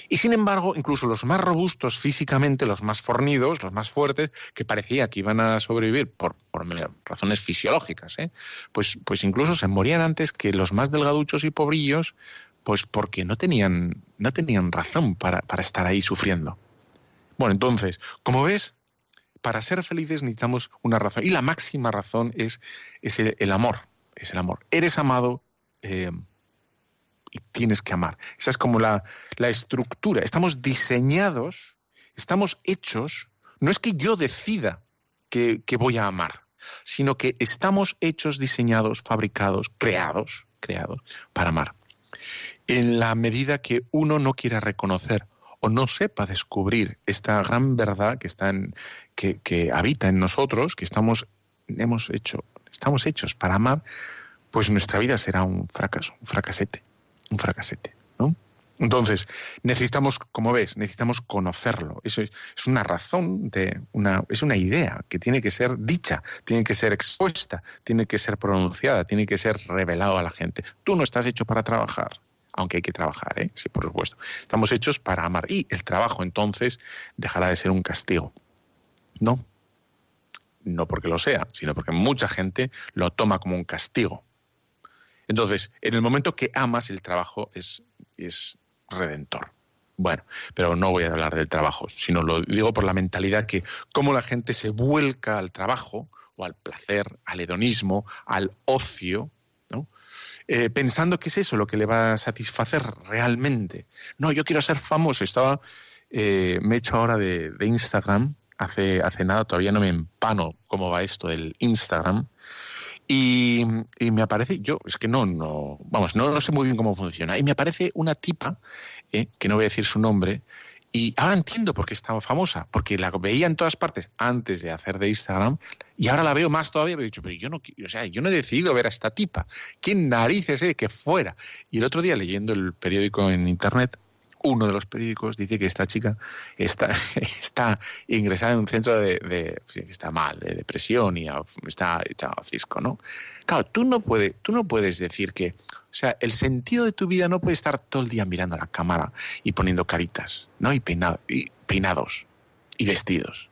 Y sin embargo, incluso los más robustos físicamente, los más fornidos, los más fuertes, que parecía que iban a sobrevivir por, razones fisiológicas, ¿eh? pues, pues incluso se morían antes que los más delgaduchos y pobrillos, pues porque no tenían, no tenían razón para, para estar ahí sufriendo. Bueno, entonces, como ves, para ser felices necesitamos una razón. Y la máxima razón es, es el, amor. Es el amor. Eres amado eh, tienes que amar. Esa es como la, la estructura. Estamos diseñados, estamos hechos. No es que yo decida que, que voy a amar, sino que estamos hechos, diseñados, fabricados, creados, creados para amar. En la medida que uno no quiera reconocer o no sepa descubrir esta gran verdad que, está en, que, que habita en nosotros, que estamos, hemos hecho, estamos hechos para amar, pues nuestra vida será un fracaso, un fracasete, un fracasete, ¿no? Entonces, necesitamos, como ves, necesitamos conocerlo. Eso es, una razón de una, es una idea que tiene que ser dicha, tiene que ser expuesta, tiene que ser pronunciada, tiene que ser revelado a la gente. Tú no estás hecho para trabajar aunque hay que trabajar, ¿eh? sí, por supuesto. Estamos hechos para amar y el trabajo entonces dejará de ser un castigo. No, no porque lo sea, sino porque mucha gente lo toma como un castigo. Entonces, en el momento que amas, el trabajo es, es redentor. Bueno, pero no voy a hablar del trabajo, sino lo digo por la mentalidad que cómo la gente se vuelca al trabajo o al placer, al hedonismo, al ocio, eh, pensando que es eso lo que le va a satisfacer realmente. No, yo quiero ser famoso. Estaba, eh, me he hecho ahora de, Instagram, hace, hace nada, todavía no me empano cómo va esto del Instagram. Y, me aparece, yo, es que no, no, vamos, no, no sé muy bien cómo funciona. Y me aparece una tipa, eh, que no voy a decir su nombre, y ahora entiendo por qué estaba famosa, porque la veía en todas partes antes de hacer de Instagram y ahora la veo más todavía. Me he dicho, pero yo no, o sea, yo no he decidido ver a esta tipa. ¿Quién narices es que fuera? Y el otro día leyendo el periódico en internet, uno de los periódicos dice que esta chica está, está ingresada en un centro de, de está mal, de depresión y está echado a cisco, ¿no? Claro, tú no puedes, tú no puedes decir que o sea, el sentido de tu vida no puede estar todo el día mirando la cámara y poniendo caritas, ¿no? Y, y peinados y vestidos.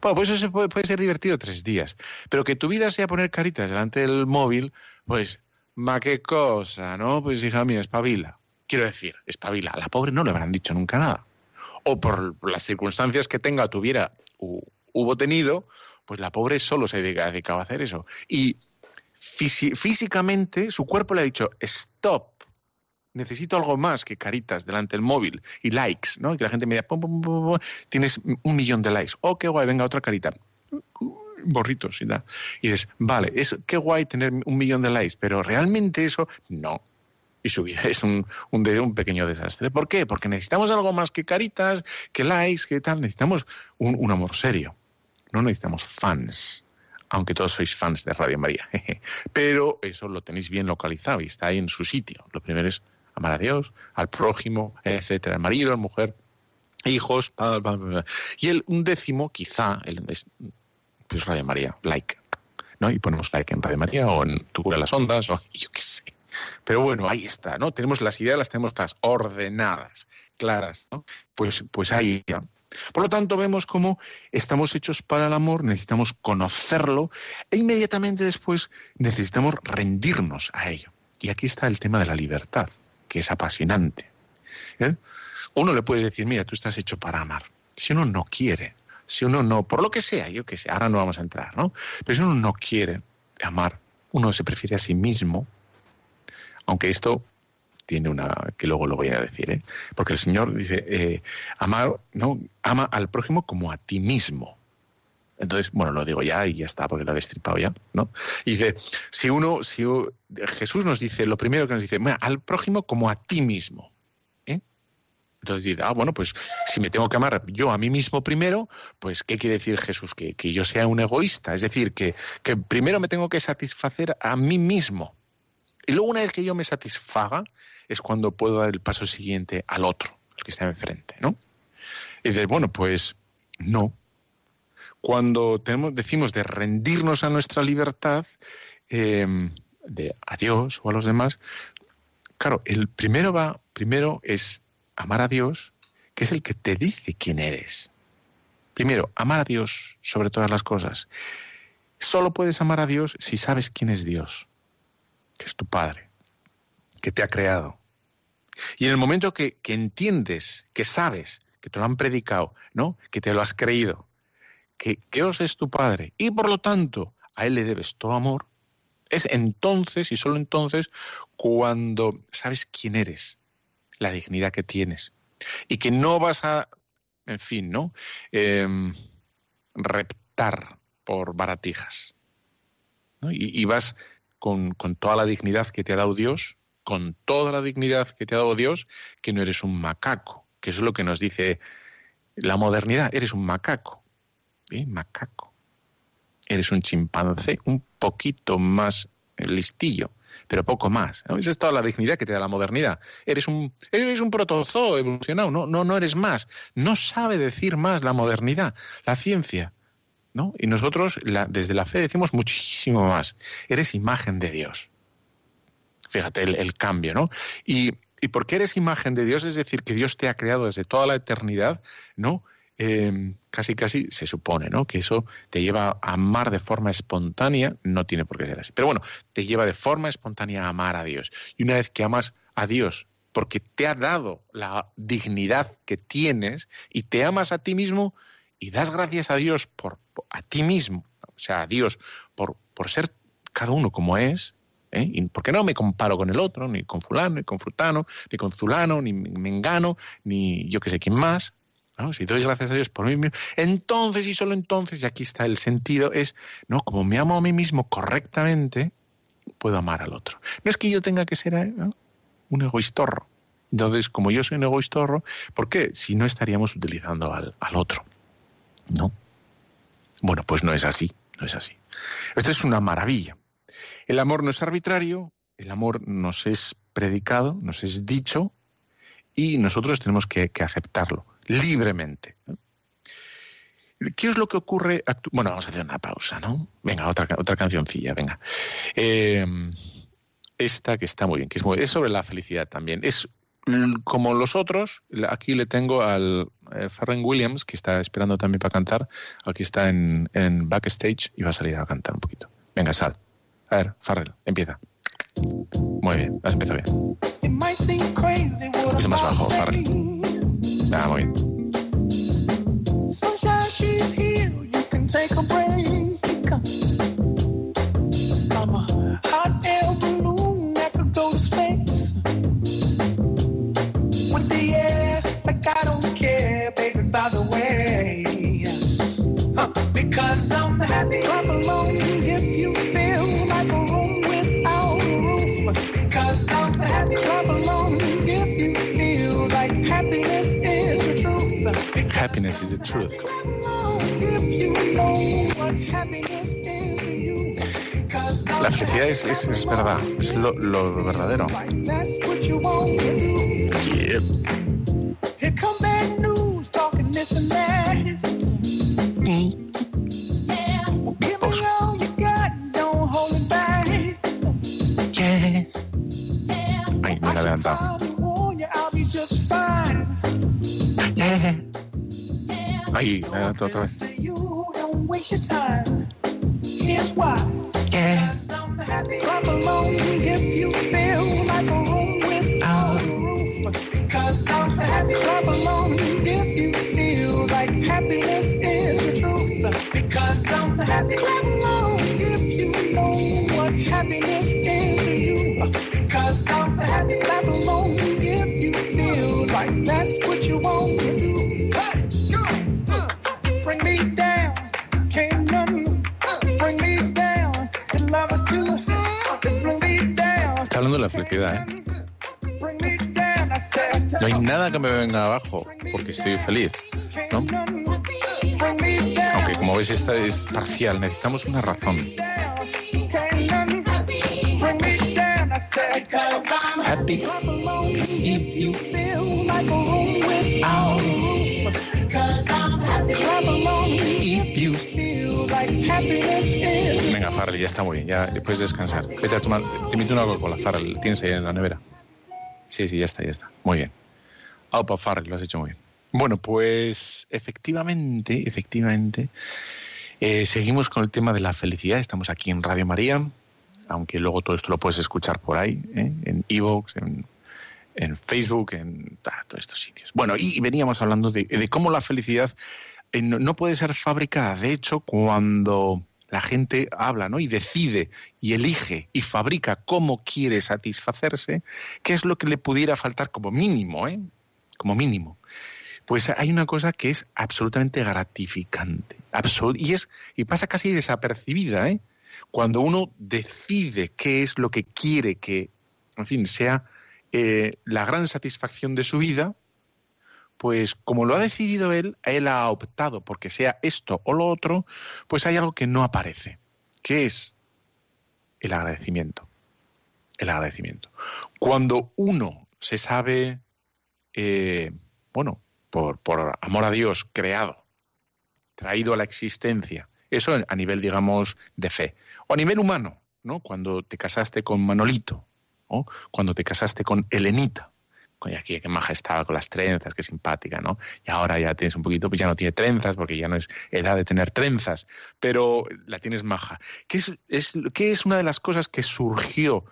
Bueno, pues eso puede, puede, ser divertido tres días. Pero que tu vida sea poner caritas delante del móvil, pues, ma qué cosa, ¿no? Pues hija mía, espabila. Quiero decir, espabila. A la pobre no le habrán dicho nunca nada. O por las circunstancias que tenga, tuviera, u, hubo tenido, pues la pobre solo se dedicaba a hacer eso. Y físicamente su cuerpo le ha dicho, stop, necesito algo más que caritas delante del móvil y likes, ¿no? Y que la gente me diga, pum, pum, pum, tienes un millón de likes. Oh, qué guay, venga, otra carita. Borritos y da. Y dices, vale, es qué guay tener un millón de likes, pero realmente eso, no. Y su vida es un, un, pequeño desastre. ¿Por qué? Porque necesitamos algo más que caritas, que likes, que tal. Necesitamos un, un amor serio. No necesitamos fans aunque todos sois fans de Radio María. Pero eso lo tenéis bien localizado y está ahí en su sitio. Lo primero es amar a Dios, al prójimo, etcétera, al marido, a la mujer, hijos, y el un décimo, quizá, el, pues Radio María, like, ¿no? Y ponemos like en Radio María o en Tu cura las ondas, o yo qué sé. Pero bueno, ahí está, ¿no? Tenemos las ideas, las tenemos todas ordenadas, claras, ¿no? Pues, pues ahí ya. Por lo tanto, vemos cómo estamos hechos para el amor, necesitamos conocerlo e inmediatamente después necesitamos rendirnos a ello. Y aquí está el tema de la libertad, que es apasionante. ¿eh? Uno le puede decir, mira, tú estás hecho para amar. Si uno no quiere, si uno no, por lo que sea, yo que sé, ahora no vamos a entrar, ¿no? Pero si uno no quiere amar, uno se prefiere a sí mismo, aunque esto tiene una que luego lo voy a decir, ¿eh? porque el Señor dice eh, amar, no, ama al prójimo como a ti mismo. Entonces, bueno, lo digo ya y ya está, porque lo he destripado ya, ¿no? Y dice, si uno, si Jesús nos dice, lo primero que nos dice, al prójimo como a ti mismo. ¿eh? Entonces dice, ah, bueno, pues si me tengo que amar yo a mí mismo primero, pues ¿qué quiere decir Jesús? Que, que yo sea un egoísta, es decir, que, que primero me tengo que satisfacer a mí mismo. Y luego una vez que yo me satisfaga, es cuando puedo dar el paso siguiente al otro, al que está enfrente, ¿no? Y dices, bueno, pues no. Cuando tenemos, decimos de rendirnos a nuestra libertad, em, de a Dios o a los demás, claro, el primero va, primero es amar a Dios, que es el que te dice quién eres. Primero, amar a Dios sobre todas las cosas. Solo puedes amar a Dios si sabes quién es Dios, que es tu Padre, que te ha creado, y en el momento que, entiendes, que sabes, que te lo han predicado, ¿no? Que te lo has creído, que Dios es tu Padre y por lo tanto a Él le debes todo amor, es entonces y solo entonces cuando sabes quién eres, la dignidad que tienes y que no vas a, en fin, ¿no? Em, reptar por baratijas. Y, vas con, con toda la dignidad que te ha dado Dios, con toda la dignidad que te ha dado Dios, que no eres un macaco, que es lo que nos dice la modernidad, eres un macaco, ¿eh? macaco. Eres un chimpancé un poquito más listillo, pero poco más. Esa es toda la dignidad que te da la modernidad. Eres un, eres un protozoo evolucionado, no, no, no eres más. No sabe decir más la modernidad, la ciencia. Y nosotros desde la fe decimos muchísimo más. Eres imagen de Dios. Fíjate el, cambio, ¿no? Y, y porque eres imagen de Dios, es decir, que Dios te ha creado desde toda la eternidad, ¿no? Em, casi casi se supone, ¿no? Que eso te lleva a amar de forma espontánea, no tiene por qué ser así, pero bueno, te lleva de forma espontánea a amar a Dios. Y una vez que amas a Dios, porque te ha dado la dignidad que tienes y te amas a ti mismo y das gracias a Dios por, a ti mismo, o sea, a Dios por, por ser cada uno como es, ¿eh? Porque no me comparo con el otro, ni con fulano, ni con frutano, ni con zulano, ni mengano, ni yo que sé quién más. Si doy gracias a Dios por mí mismo, entonces y solo entonces, y aquí está el sentido, es, ¿no? Como me amo a mí mismo correctamente, puedo amar al otro. No es que yo tenga que ser ¿eh? un egoístorro. Entonces, como yo soy un egoístorro, ¿por qué? Si no estaríamos utilizando al, al otro. ¿No? Bueno, pues no es así, no es así. Esto es una maravilla. El amor no es arbitrario, el amor nos es predicado, nos es dicho y nosotros tenemos que, aceptarlo libremente. ¿Qué es lo que ocurre? Bueno, vamos a hacer una pausa, ¿no? Venga, otra, otra cancioncilla, venga. Eh, esta que está muy bien, que es, es sobre la felicidad también. Es como los otros, aquí le tengo al eh, Farren Williams, que está esperando también para cantar. Aquí está en, en backstage y va a salir a cantar un poquito. Venga, sal. A ver, Farrell, empieza. Muy bien, has empezado bien. Un poquito más bajo, Farrell. Ah, muy bien. Happiness is the truth. La felicidad es, es, es verdad, es lo, lo verdadero. Yep. Ay, me la he levantado. Ahí, adelante otra vez. Yeah. Clap along if you feel like a room without a roof. Cause I'm happy. Clap along if you feel like happiness is the truth. Because I'm happy. Felicidad, ¿eh? No hay nada que me venga abajo porque estoy feliz, ¿no? Aunque como ves esta es parcial, necesitamos una razón. Happy if you Farrell, ya está muy bien, ya puedes descansar. Vete a tomar, te invito una Coca-Cola, Farrell, tienes ahí en la nevera. Sí, sí, ya está, ya está. Muy bien. Opa, Farrell, lo has hecho muy bien. Bueno, pues efectivamente, efectivamente, eh, seguimos con el tema de la felicidad. Estamos aquí en Radio María, aunque luego todo esto lo puedes escuchar por ahí, ¿eh? en Evox, en, en, Facebook, en todos estos sitios. Bueno, y veníamos hablando de, cómo la felicidad eh, no puede ser fabricada. De hecho, cuando la gente habla, ¿no? Y decide y elige y fabrica cómo quiere satisfacerse, ¿qué es lo que le pudiera faltar como mínimo, ¿eh? Como mínimo. Pues hay una cosa que es absolutamente gratificante. y, es, y pasa casi desapercibida, ¿eh? Cuando uno decide qué es lo que quiere que, en fin, sea eh, la gran satisfacción de su vida, pues como lo ha decidido él, él ha optado porque sea esto o lo otro, pues hay algo que no aparece, que es el agradecimiento. El agradecimiento. Cuando uno se sabe, eh, bueno, por, amor a Dios, creado, traído a la existencia, eso a nivel, digamos, de fe, o a nivel humano, ¿no? Cuando te casaste con Manolito, o cuando te casaste con Helenita, coño, aquí qué maja estaba con las trenzas, qué simpática, ¿no? Y ahora ya tienes un poquito, pues ya no tiene trenzas, porque ya no es edad de tener trenzas, pero la tienes maja. ¿Qué es, qué es una de las cosas que surgió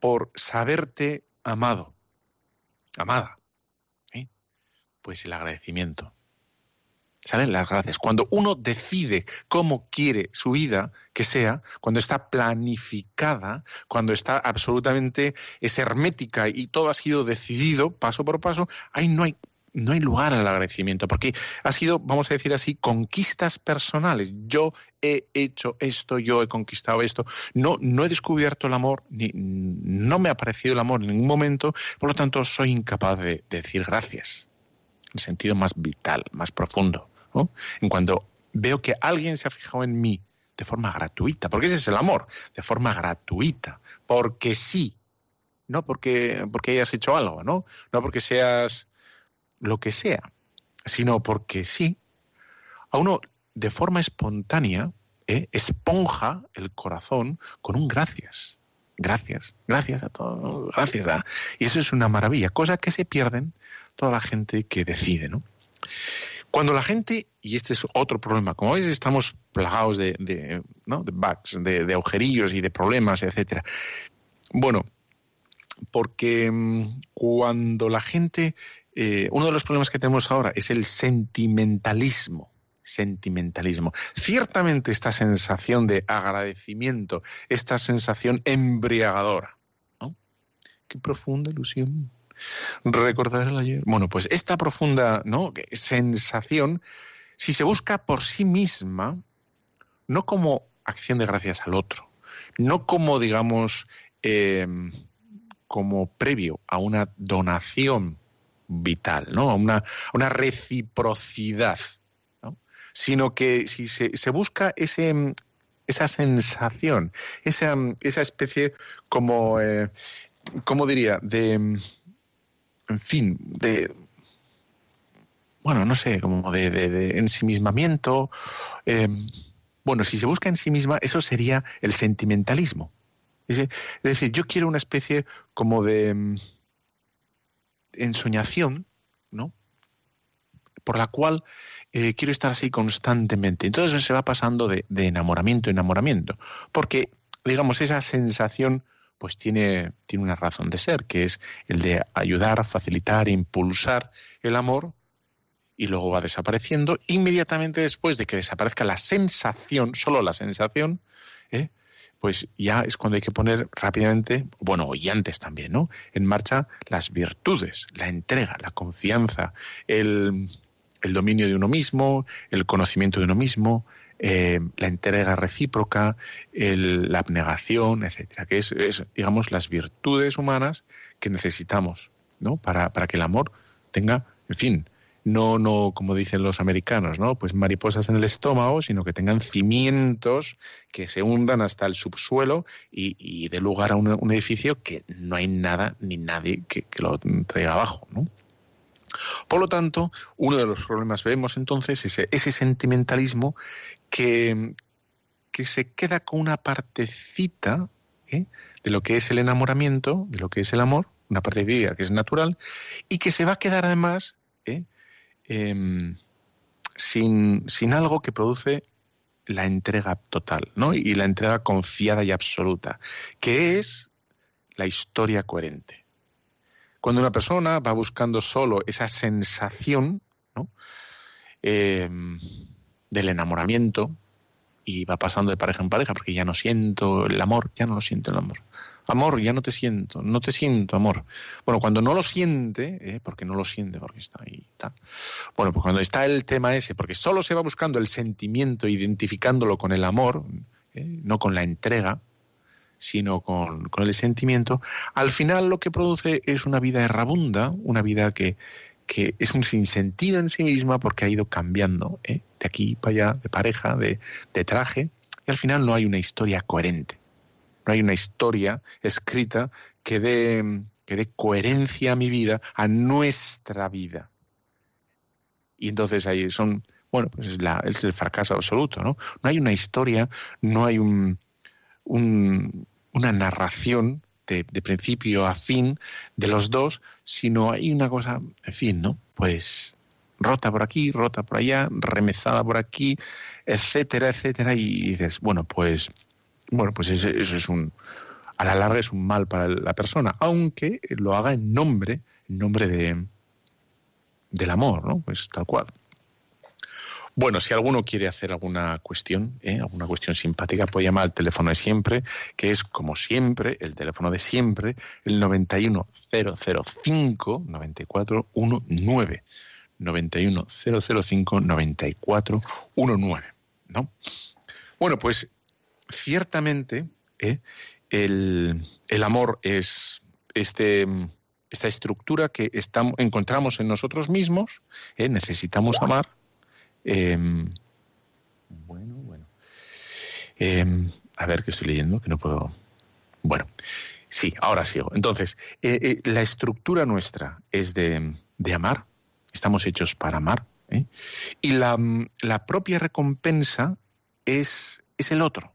por saberte amado? Amada. ¿eh? Pues el agradecimiento. ¿Saben? Las gracias. Cuando uno decide cómo quiere su vida que sea, cuando está planificada, cuando está absolutamente es hermética y todo ha sido decidido paso por paso, ahí no hay no hay lugar al agradecimiento, porque ha sido, vamos a decir así, conquistas personales. Yo he hecho esto, yo he conquistado esto. No, no he descubierto el amor, ni no me ha parecido el amor en ningún momento, por lo tanto soy incapaz de, de decir gracias, en sentido más vital, más profundo. En cuanto veo que alguien se ha fijado en mí de forma gratuita, porque ese es el amor, de forma gratuita, porque sí, no porque, porque hayas hecho algo, ¿no? No porque seas lo que sea, sino porque sí, a uno de forma espontánea ¿eh? esponja el corazón con un gracias. Gracias, gracias a todos, gracias a... Y eso es una maravilla, cosa que se pierden toda la gente que decide, ¿no? Cuando la gente, y este es otro problema, como veis estamos plagados de, bugs, de, agujerillos y de problemas, etcétera. Bueno, porque mm, cuando la gente, eh, uno de los problemas que tenemos ahora es el sentimentalismo sentimentalismo. Ciertamente esta sensación de agradecimiento, esta sensación embriagadora, ¿no? Qué profunda ilusión recordar el ayer. Bueno, pues esta profunda ¿no? sensación, si se busca por sí misma, no como acción de gracias al otro, no como, digamos, em, como previo a una donación vital, ¿no? a una, una reciprocidad, sino que si se, busca ese, esa sensación, esa, esa especie como, eh, ¿cómo diría?, de en fin, de, bueno, no sé, como de, de, ensimismamiento. Eh, bueno, si se busca en sí misma, eso sería el sentimentalismo. Es decir, yo quiero una especie como de mm, ensoñación, ¿no? Por la cual eh, quiero estar así constantemente. Entonces se va pasando de, de enamoramiento en enamoramiento. Porque, digamos, esa sensación pues tiene, tiene una razón de ser, que es el de ayudar, facilitar, impulsar el amor y luego va desapareciendo. Inmediatamente después de que desaparezca la sensación, solo la sensación, ¿eh? pues ya es cuando hay que poner rápidamente, bueno, y antes también, ¿no? En marcha las virtudes, la entrega, la confianza, el, el dominio de uno mismo, el conocimiento de uno mismo, eh, la entrega recíproca, la abnegación, etcétera, que es, digamos, las virtudes humanas que necesitamos, ¿no? Para, para que el amor tenga, en fin, no, no, como dicen los americanos, ¿no? Pues mariposas en el estómago, sino que tengan cimientos que se hundan hasta el subsuelo y, y dé lugar a un, edificio que no hay nada ni nadie que, que lo traiga abajo, ¿no? Por lo tanto, uno de los problemas vemos entonces ese, ese sentimentalismo que, que, se queda con una partecita ¿eh? de lo que es el enamoramiento, de lo que es el amor, una partecita que es natural, y que se va a quedar además ¿eh? em, sin, sin algo que produce la entrega total, ¿no? Y la entrega confiada y absoluta, que es la historia coherente. Cuando una persona va buscando solo esa sensación, em, del enamoramiento y va pasando de pareja en pareja porque ya no siento el amor, ya no lo siento el amor. Amor, ya no te siento, no te siento amor. Bueno, cuando no lo siente, ¿eh? porque no lo siente, porque está ahí, está. Bueno, pues cuando está el tema ese, porque solo se va buscando el sentimiento, identificándolo con el amor, ¿eh? no con la entrega, sino con, con, el sentimiento, al final lo que produce es una vida errabunda, una vida que, que es un sinsentido en sí misma porque ha ido cambiando ¿eh? de aquí para allá, de pareja, de, de traje, y al final no hay una historia coherente no hay una historia escrita que dé, que coherencia a mi vida, a nuestra vida. Y entonces ahí son, bueno, pues es, la, es el fracaso absoluto, ¿no? No hay una historia, no hay un, un, una narración de, de, principio a fin de los dos, sino hay una cosa, en fin, ¿no? Pues rota por aquí, rota por allá, remezada por aquí, etcétera, etcétera, y dices, bueno, pues bueno, pues eso, es un, a la larga es un mal para la persona, aunque lo haga en nombre, en nombre de, del amor, ¿no? Pues tal cual. Bueno, si alguno quiere hacer alguna cuestión, ¿eh? alguna cuestión simpática, puede llamar al teléfono de siempre, que es como siempre, el teléfono de siempre, el 91005 9419. 91005 9419. ¿No? Bueno, pues ciertamente ¿eh? el, amor es este, esta estructura que estamos, encontramos en nosotros mismos, ¿eh? necesitamos amar. Em, bueno, bueno. Em, a ver qué estoy leyendo, que no puedo. Bueno, sí, ahora sigo. Entonces, eh, la estructura nuestra es de, de, amar, estamos hechos para amar, y la, la propia recompensa es, es el otro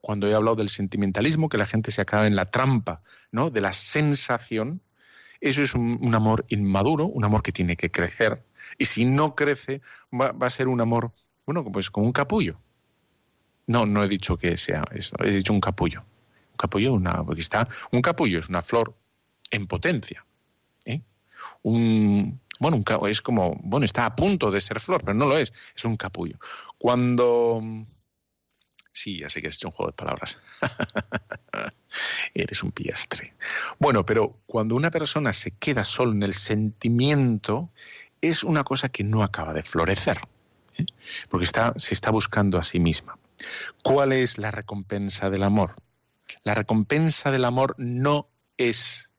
cuando he hablado del sentimentalismo, que la gente se acaba en la trampa, ¿no? De la sensación. Eso es un, amor inmaduro, un amor que tiene que crecer. Y si no crece, va, a ser un amor, bueno, pues como un capullo. No, no he dicho que sea eso, he dicho un capullo. Un capullo, una, porque está, un capullo es una flor en potencia. ¿eh? Un, bueno, es como, bueno, está a punto de ser flor, pero no lo es, es un capullo. Cuando Sí, ya sé que hecho un juego de palabras. Eres un piastre. Bueno, pero cuando una persona se queda solo en el sentimiento, es una cosa que no acaba de florecer, ¿eh? porque está, se está buscando a sí misma. ¿Cuál es la recompensa del amor? La recompensa del amor no es,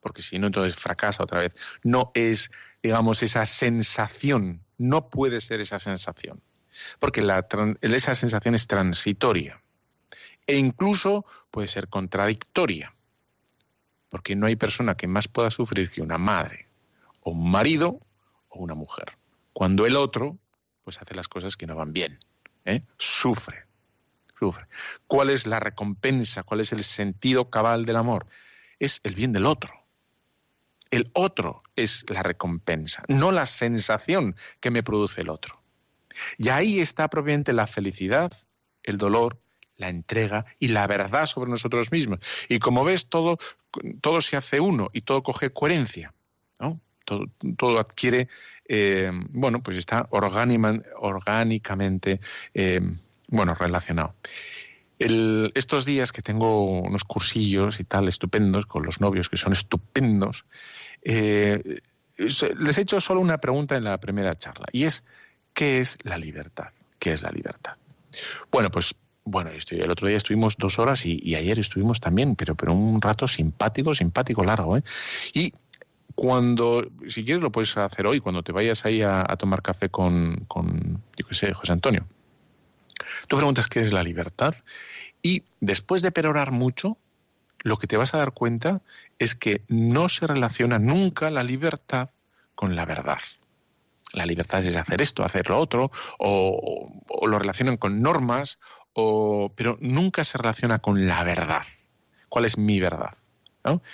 porque si no entonces fracasa otra vez, no es, digamos, esa sensación, no puede ser esa sensación porque la, esa sensación es transitoria e incluso puede ser contradictoria, porque no hay persona que más pueda sufrir que una madre, o un marido, una mujer, cuando el otro pues hace las cosas que no van bien, ¿eh? sufre, sufre. ¿Cuál es la recompensa? ¿Cuál es el sentido cabal del amor? Es el bien del otro. El otro es la recompensa, no la sensación que me produce el otro. Y ahí está propiamente la felicidad, el dolor, la entrega y la verdad sobre nosotros mismos. Y como ves, todo, todo se hace uno y todo coge coherencia. Todo, adquiere, eh, bueno, pues está orgánicamente eh, bueno, relacionado. estos días que tengo unos cursillos y tal estupendos con los novios que son estupendos, eh, les he hecho solo una pregunta en la primera charla y es ¿Qué es la libertad? ¿Qué es la libertad? Bueno, pues bueno, el otro día estuvimos dos horas y, ayer estuvimos también, pero, pero un rato simpático, simpático largo. ¿eh? Y cuando, si quieres lo puedes hacer hoy, cuando te vayas ahí a, tomar café con, con, yo José Antonio. Tú preguntas qué es la libertad y después de perorar mucho, lo que te vas a dar cuenta es que no se relaciona nunca la libertad con la verdad la libertad es hacer esto, hacer lo otro, o, lo relacionan con normas, o, pero nunca se relaciona con la verdad. ¿Cuál es mi verdad?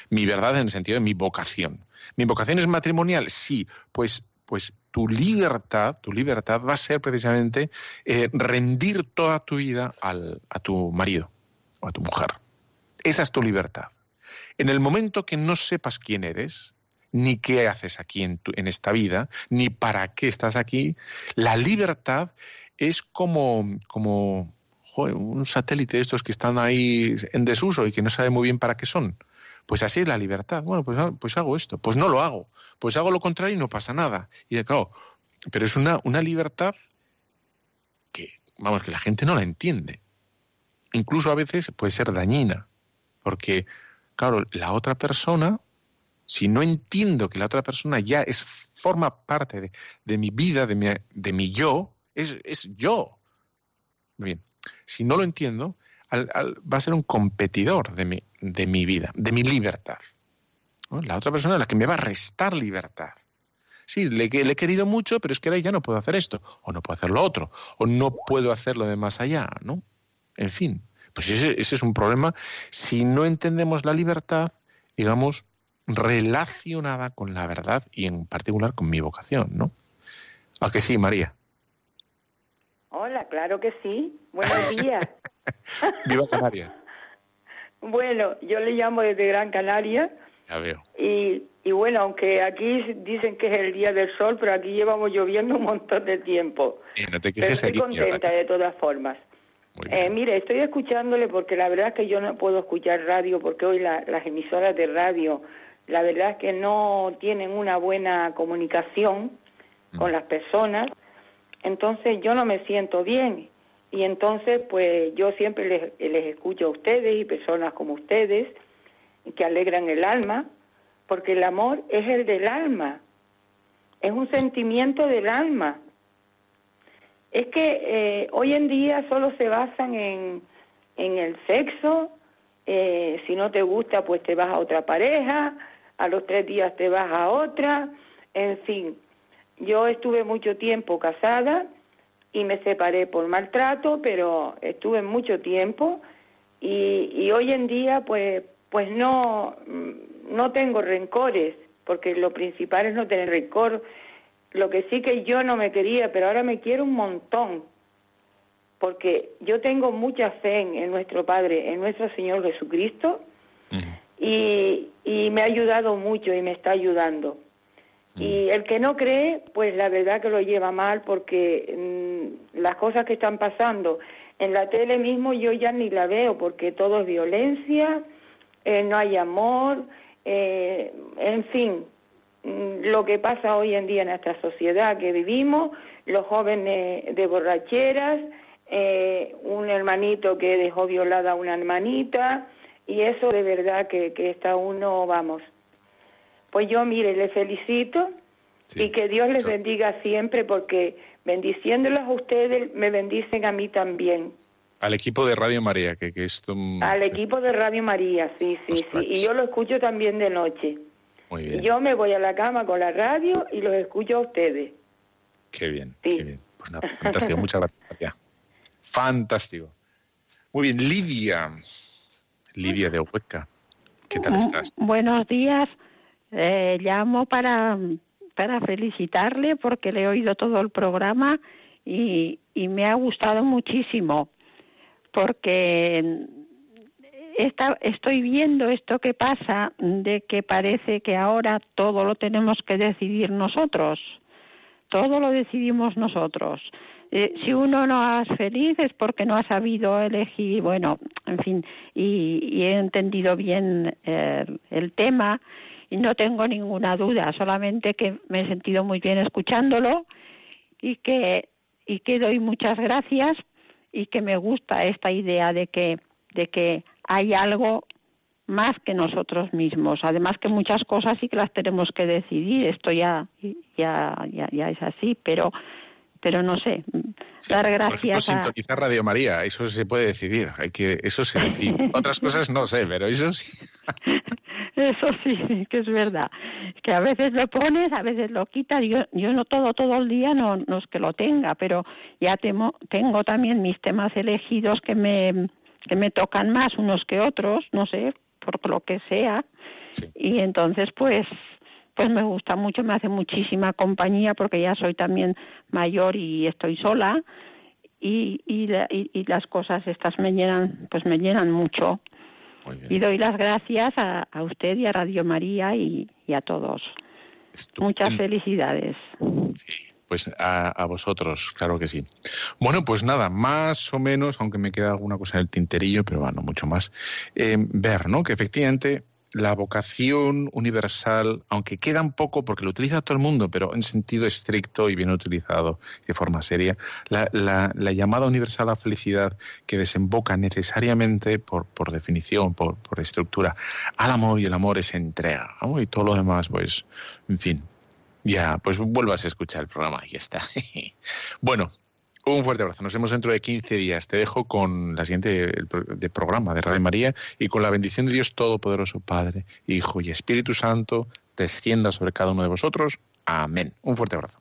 Mi verdad en el sentido de mi vocación. ¿Mi vocación es matrimonial? Sí, pues, pues tu libertad, tu libertad va a ser precisamente eh, rendir toda tu vida al, a tu marido o a tu mujer. Esa es tu libertad. En el momento que no sepas quién eres, ni qué haces aquí en, en esta vida, ni para qué estás aquí. La libertad es como, como un satélite de estos que están ahí en desuso y que no sabe muy bien para qué son. Pues así es la libertad. Bueno, pues, pues hago esto. Pues no lo hago. Pues hago lo contrario y no pasa nada. Y claro, pero es una, una libertad que, vamos, que la gente no la entiende. Incluso a veces puede ser dañina. Porque, claro, la otra persona, si no entiendo que la otra persona ya es, forma parte de, mi vida, de mi, de mi yo, es, es yo. Bien, si no lo entiendo, va a ser un competidor de mi, de mi vida, de mi libertad. La otra persona es la que me va a restar libertad. Sí, le, le, he querido mucho, pero es que ahora ya no puedo hacer esto, o no puedo hacer lo otro, o no puedo hacerlo de más allá, ¿no? En fin, pues ese, ese es un problema si no entendemos la libertad, digamos, relacionada con la verdad y en particular con mi vocación, ¿no? ¿A que sí, María? Hola, claro que sí. Buenos días. Viva Canarias. bueno, yo le llamo desde Gran Canaria. Ya veo. Y, y bueno, aunque aquí dicen que es el día del sol, pero aquí llevamos lloviendo un montón de tiempo. Y no te quejes pero estoy contenta de todas formas. Eh, mire, estoy escuchándole porque la verdad es que yo no puedo escuchar radio porque hoy las emisoras de radio, la verdad es que no tienen una buena comunicación con mm. las personas entonces yo no me siento bien. Y entonces pues yo siempre les, escucho a ustedes y personas como ustedes que alegran el alma, porque el amor es el del alma, es un sentimiento del alma. Es que eh, hoy en día solo se basan en, en el sexo, eh, si no te gusta pues te vas a otra pareja, a los tres días te vas a otra, en fin, yo estuve mucho tiempo casada y me separé por maltrato, pero estuve mucho tiempo y, hoy en día pues pues no mm, no tengo rencores, porque lo principal es no tener rencor. Lo que sí que yo no me quería, pero ahora me quiero un montón, porque yo tengo mucha fe en, nuestro Padre, en nuestro Señor Jesucristo, y, y me ha ayudado mucho y me está ayudando. Y mm. el que no cree, pues la verdad que lo lleva mal porque mm, las cosas que están pasando en la tele mismo yo ya ni la veo porque todo es violencia, eh, no hay amor, eh, en fin, mm, lo que pasa hoy en día en esta sociedad que vivimos, los jóvenes de borracheras, eh, un hermanito que dejó violada a una hermanita, y eso de verdad que, que está uno, vamos, pues yo, mire, le felicito y que Dios les bendiga siempre porque bendiciéndolos a ustedes me bendicen a mí también. Al equipo de Radio María, que, que es Al equipo de Radio María, sí, sí, sí. Y yo lo escucho también de noche. Muy bien. yo me voy a la cama con la radio y los escucho a ustedes. Qué bien, qué bien. Pues nada, fantástico. Muchas gracias. Fantástico. Muy bien, Lidia. Lidia de Hueca. ¿Qué tal estás? Buenos días. Eh, llamo para, para felicitarle porque le he oído todo el programa y, y me ha gustado muchísimo porque esta, estoy viendo esto que pasa de que parece que ahora todo lo tenemos que decidir nosotros, todo lo decidimos nosotros. Eh, si uno no es feliz es porque no ha sabido elegir, bueno, en fin, y, he entendido bien eh, el tema no tengo ninguna duda, solamente que me he sentido muy bien escuchándolo y que y que doy muchas gracias y que me gusta esta idea de que de que hay algo más que nosotros mismos. Además que muchas cosas sí que las tenemos que decidir, esto ya ya ya, ya es así, pero pero no sé, dar gracias por ejemplo, a... Radio María, eso se puede decidir, hay que eso se decide. Otras cosas no sé, pero eso sí. eso sí, que es verdad. Que a veces lo pones, a veces lo quitas. Yo, yo no todo, todo el día no, no es que lo tenga, pero ya temo, tengo también mis temas elegidos que me, que me tocan más unos que otros, no sé, por lo que sea. Y entonces, pues, pues me gusta mucho, me hace muchísima compañía porque ya soy también mayor y estoy sola y, y, y, las cosas estas me llenan, pues me llenan mucho Y doy las gracias a, usted y a Radio María y, a todos. Muchas felicidades. Sí, pues a, vosotros, claro que sí. Bueno, pues nada, más o menos, aunque me queda alguna cosa en el tinterillo, pero bueno, mucho más, eh, ver, ¿no? Que efectivamente la vocación universal, aunque queda un poco, porque lo utiliza todo el mundo, pero en sentido estricto y bien utilizado, de forma seria, la, llamada universal a felicidad que desemboca necesariamente, por, por definición, por, por, estructura, al amor y el amor es entrega, y todo lo demás, pues, en fin, ya, pues vuelvas a escuchar el programa ya está. bueno, un fuerte abrazo. Nos vemos dentro de 15 días. Te dejo con la siguiente de programa de Radio María y con la bendición de Dios Todopoderoso, Padre, Hijo y Espíritu Santo, descienda sobre cada uno de vosotros. Amén. Un fuerte abrazo.